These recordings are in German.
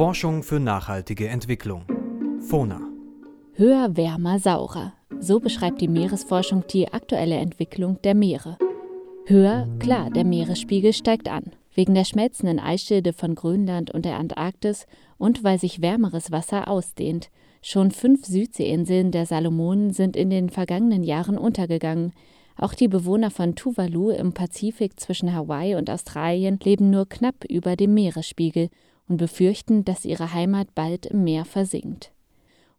Forschung für nachhaltige Entwicklung. FONA. Höher, wärmer, saurer. So beschreibt die Meeresforschung die aktuelle Entwicklung der Meere. Höher, klar, der Meeresspiegel steigt an. Wegen der schmelzenden Eisschilde von Grönland und der Antarktis und weil sich wärmeres Wasser ausdehnt. Schon fünf Südseeinseln der Salomonen sind in den vergangenen Jahren untergegangen. Auch die Bewohner von Tuvalu im Pazifik zwischen Hawaii und Australien leben nur knapp über dem Meeresspiegel und befürchten, dass ihre Heimat bald im Meer versinkt.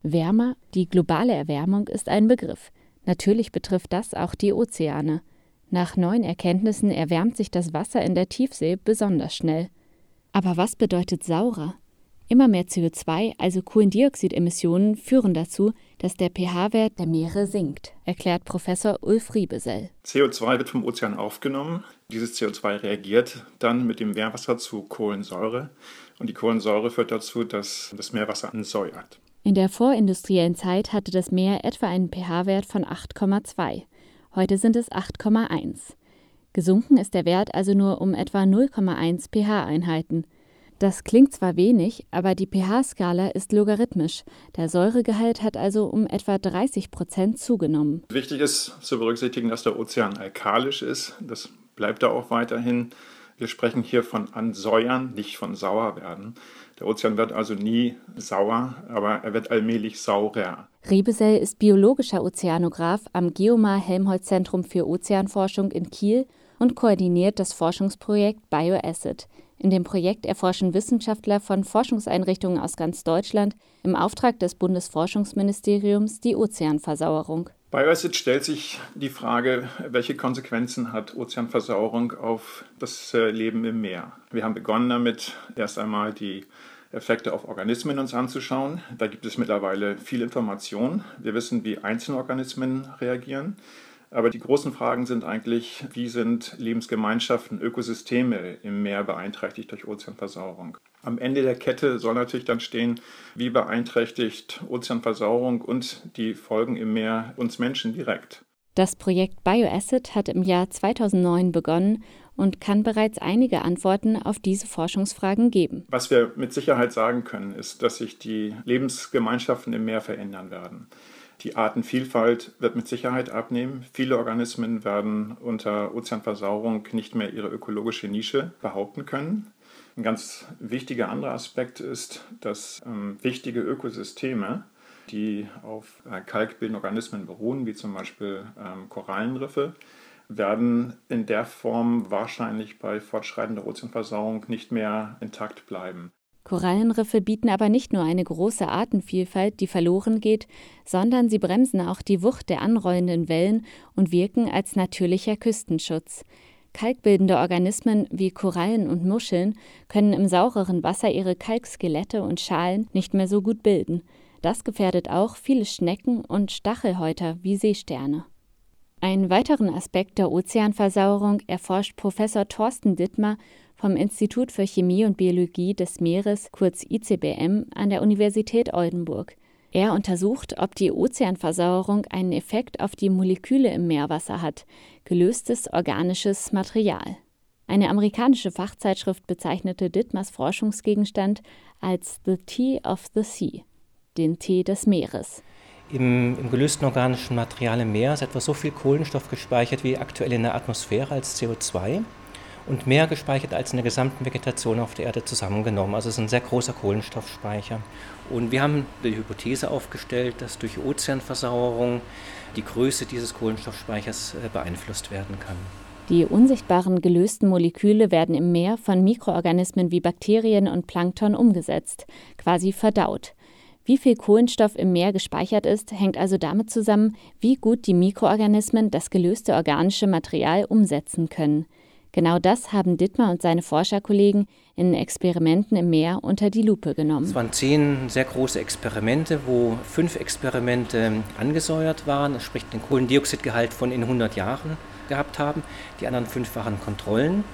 Wärmer, die globale Erwärmung ist ein Begriff. Natürlich betrifft das auch die Ozeane. Nach neuen Erkenntnissen erwärmt sich das Wasser in der Tiefsee besonders schnell. Aber was bedeutet saurer? Immer mehr CO2, also Kohlendioxidemissionen, führen dazu, dass der pH-Wert der Meere sinkt, erklärt Professor Ulf Riebesell. CO2 wird vom Ozean aufgenommen. Dieses CO2 reagiert dann mit dem Meerwasser zu Kohlensäure. Und die Kohlensäure führt dazu, dass das Meerwasser ansäuert. In der vorindustriellen Zeit hatte das Meer etwa einen pH-Wert von 8,2. Heute sind es 8,1. Gesunken ist der Wert also nur um etwa 0,1 pH-Einheiten. Das klingt zwar wenig, aber die pH-Skala ist logarithmisch. Der Säuregehalt hat also um etwa 30 Prozent zugenommen. Wichtig ist zu berücksichtigen, dass der Ozean alkalisch ist. Das bleibt er auch weiterhin. Wir sprechen hier von Ansäuern, nicht von Sauerwerden. Der Ozean wird also nie sauer, aber er wird allmählich saurer. Riebesell ist biologischer Ozeanograph am Geomar Helmholtz Zentrum für Ozeanforschung in Kiel und koordiniert das Forschungsprojekt BioAcid. In dem Projekt erforschen Wissenschaftler von Forschungseinrichtungen aus ganz Deutschland im Auftrag des Bundesforschungsministeriums die Ozeanversauerung. BioAcid stellt sich die Frage, welche Konsequenzen hat Ozeanversauerung auf das äh, Leben im Meer. Wir haben begonnen damit, erst einmal die Effekte auf Organismen uns anzuschauen. Da gibt es mittlerweile viel Information. Wir wissen, wie einzelne Organismen reagieren. Aber die großen Fragen sind eigentlich, wie sind Lebensgemeinschaften, Ökosysteme im Meer beeinträchtigt durch Ozeanversauerung? Am Ende der Kette soll natürlich dann stehen, wie beeinträchtigt Ozeanversauerung und die Folgen im Meer uns Menschen direkt. Das Projekt BioAcid hat im Jahr 2009 begonnen und kann bereits einige Antworten auf diese Forschungsfragen geben. Was wir mit Sicherheit sagen können, ist, dass sich die Lebensgemeinschaften im Meer verändern werden. Die Artenvielfalt wird mit Sicherheit abnehmen. Viele Organismen werden unter Ozeanversauerung nicht mehr ihre ökologische Nische behaupten können. Ein ganz wichtiger anderer Aspekt ist, dass ähm, wichtige Ökosysteme, die auf äh, kalkbildenden Organismen beruhen, wie zum Beispiel ähm, Korallenriffe, werden in der Form wahrscheinlich bei fortschreitender Ozeanversauerung nicht mehr intakt bleiben. Korallenriffe bieten aber nicht nur eine große Artenvielfalt, die verloren geht, sondern sie bremsen auch die Wucht der anrollenden Wellen und wirken als natürlicher Küstenschutz. Kalkbildende Organismen wie Korallen und Muscheln können im saureren Wasser ihre Kalkskelette und Schalen nicht mehr so gut bilden. Das gefährdet auch viele Schnecken und Stachelhäuter wie Seesterne. Einen weiteren Aspekt der Ozeanversauerung erforscht Professor Thorsten Dittmar vom Institut für Chemie und Biologie des Meeres, kurz ICBM, an der Universität Oldenburg. Er untersucht, ob die Ozeanversauerung einen Effekt auf die Moleküle im Meerwasser hat, gelöstes organisches Material. Eine amerikanische Fachzeitschrift bezeichnete Dittmars Forschungsgegenstand als The Tea of the Sea, den Tee des Meeres. Im, Im, gelösten organischen Material im Meer ist etwa so viel Kohlenstoff gespeichert wie aktuell in der Atmosphäre als CO2 und mehr gespeichert als in der gesamten Vegetation auf der Erde zusammengenommen. Also es ist ein sehr großer Kohlenstoffspeicher. Und wir haben die Hypothese aufgestellt, dass durch Ozeanversauerung die Größe dieses Kohlenstoffspeichers äh, beeinflusst werden kann. Die unsichtbaren gelösten Moleküle werden im Meer von Mikroorganismen wie Bakterien und Plankton umgesetzt, quasi verdaut. Wie viel Kohlenstoff im Meer gespeichert ist, hängt also damit zusammen, wie gut die Mikroorganismen das gelöste organische Material umsetzen können. Genau das haben Dittmar und seine Forscherkollegen in Experimenten im Meer unter die Lupe genommen. Es waren zehn sehr große Experimente, wo fünf Experimente angesäuert waren, sprich den Kohlendioxidgehalt von in 100 Jahren gehabt haben. Die anderen fünf waren Kontrollen.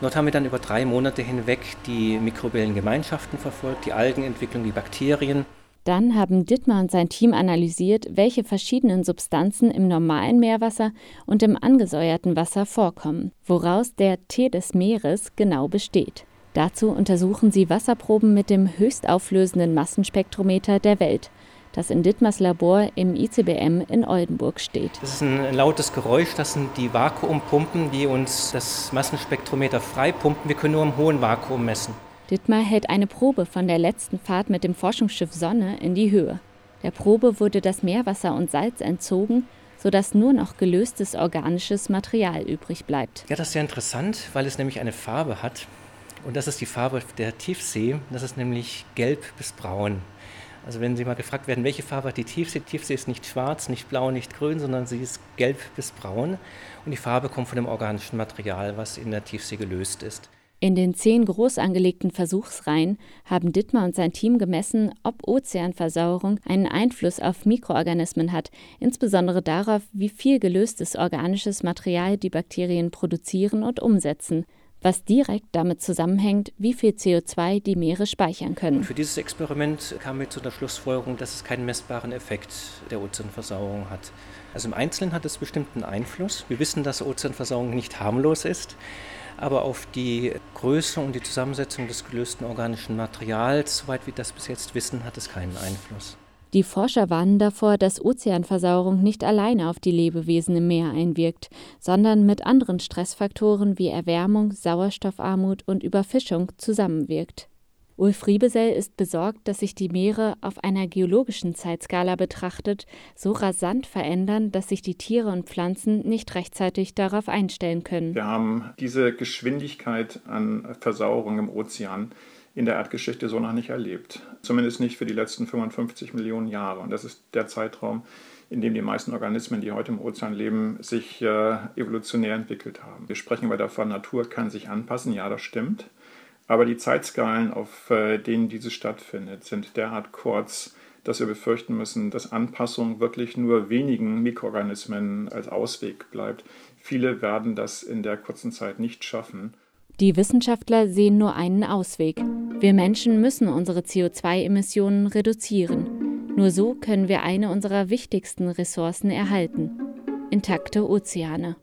Dort haben wir dann über drei Monate hinweg die mikrobiellen Gemeinschaften verfolgt, die Algenentwicklung, die Bakterien. Dann haben Dittmar und sein Team analysiert, welche verschiedenen Substanzen im normalen Meerwasser und im angesäuerten Wasser vorkommen, woraus der Tee des Meeres genau besteht. Dazu untersuchen sie Wasserproben mit dem höchstauflösenden Massenspektrometer der Welt, das in Dittmars Labor im ICBM in Oldenburg steht. Das ist ein lautes Geräusch, das sind die Vakuumpumpen, die uns das Massenspektrometer freipumpen. Wir können nur im hohen Vakuum messen. Dittmar hält eine Probe von der letzten Fahrt mit dem Forschungsschiff Sonne in die Höhe. Der Probe wurde das Meerwasser und Salz entzogen, sodass nur noch gelöstes organisches Material übrig bleibt. Ja, das ist sehr interessant, weil es nämlich eine Farbe hat. Und das ist die Farbe der Tiefsee. Das ist nämlich gelb bis braun. Also wenn Sie mal gefragt werden, welche Farbe hat die Tiefsee? Die Tiefsee ist nicht schwarz, nicht blau, nicht grün, sondern sie ist gelb bis braun. Und die Farbe kommt von dem organischen Material, was in der Tiefsee gelöst ist. In den zehn groß angelegten Versuchsreihen haben Dittmar und sein Team gemessen, ob Ozeanversauerung einen Einfluss auf Mikroorganismen hat, insbesondere darauf, wie viel gelöstes organisches Material die Bakterien produzieren und umsetzen was direkt damit zusammenhängt, wie viel CO2 die Meere speichern können. Für dieses Experiment kamen wir zu der Schlussfolgerung, dass es keinen messbaren Effekt der Ozeanversauerung hat. Also im Einzelnen hat es bestimmten Einfluss. Wir wissen, dass Ozeanversauerung nicht harmlos ist, aber auf die Größe und die Zusammensetzung des gelösten organischen Materials, soweit wir das bis jetzt wissen, hat es keinen Einfluss. Die Forscher warnen davor, dass Ozeanversauerung nicht alleine auf die Lebewesen im Meer einwirkt, sondern mit anderen Stressfaktoren wie Erwärmung, Sauerstoffarmut und Überfischung zusammenwirkt. Ulf Riebesell ist besorgt, dass sich die Meere auf einer geologischen Zeitskala betrachtet so rasant verändern, dass sich die Tiere und Pflanzen nicht rechtzeitig darauf einstellen können. Wir haben diese Geschwindigkeit an Versauerung im Ozean in der Erdgeschichte so noch nicht erlebt. Zumindest nicht für die letzten 55 Millionen Jahre. Und das ist der Zeitraum, in dem die meisten Organismen, die heute im Ozean leben, sich äh, evolutionär entwickelt haben. Wir sprechen aber davon, Natur kann sich anpassen. Ja, das stimmt. Aber die Zeitskalen, auf äh, denen dieses stattfindet, sind derart kurz, dass wir befürchten müssen, dass Anpassung wirklich nur wenigen Mikroorganismen als Ausweg bleibt. Viele werden das in der kurzen Zeit nicht schaffen. Die Wissenschaftler sehen nur einen Ausweg. Wir Menschen müssen unsere CO2-Emissionen reduzieren. Nur so können wir eine unserer wichtigsten Ressourcen erhalten. Intakte Ozeane.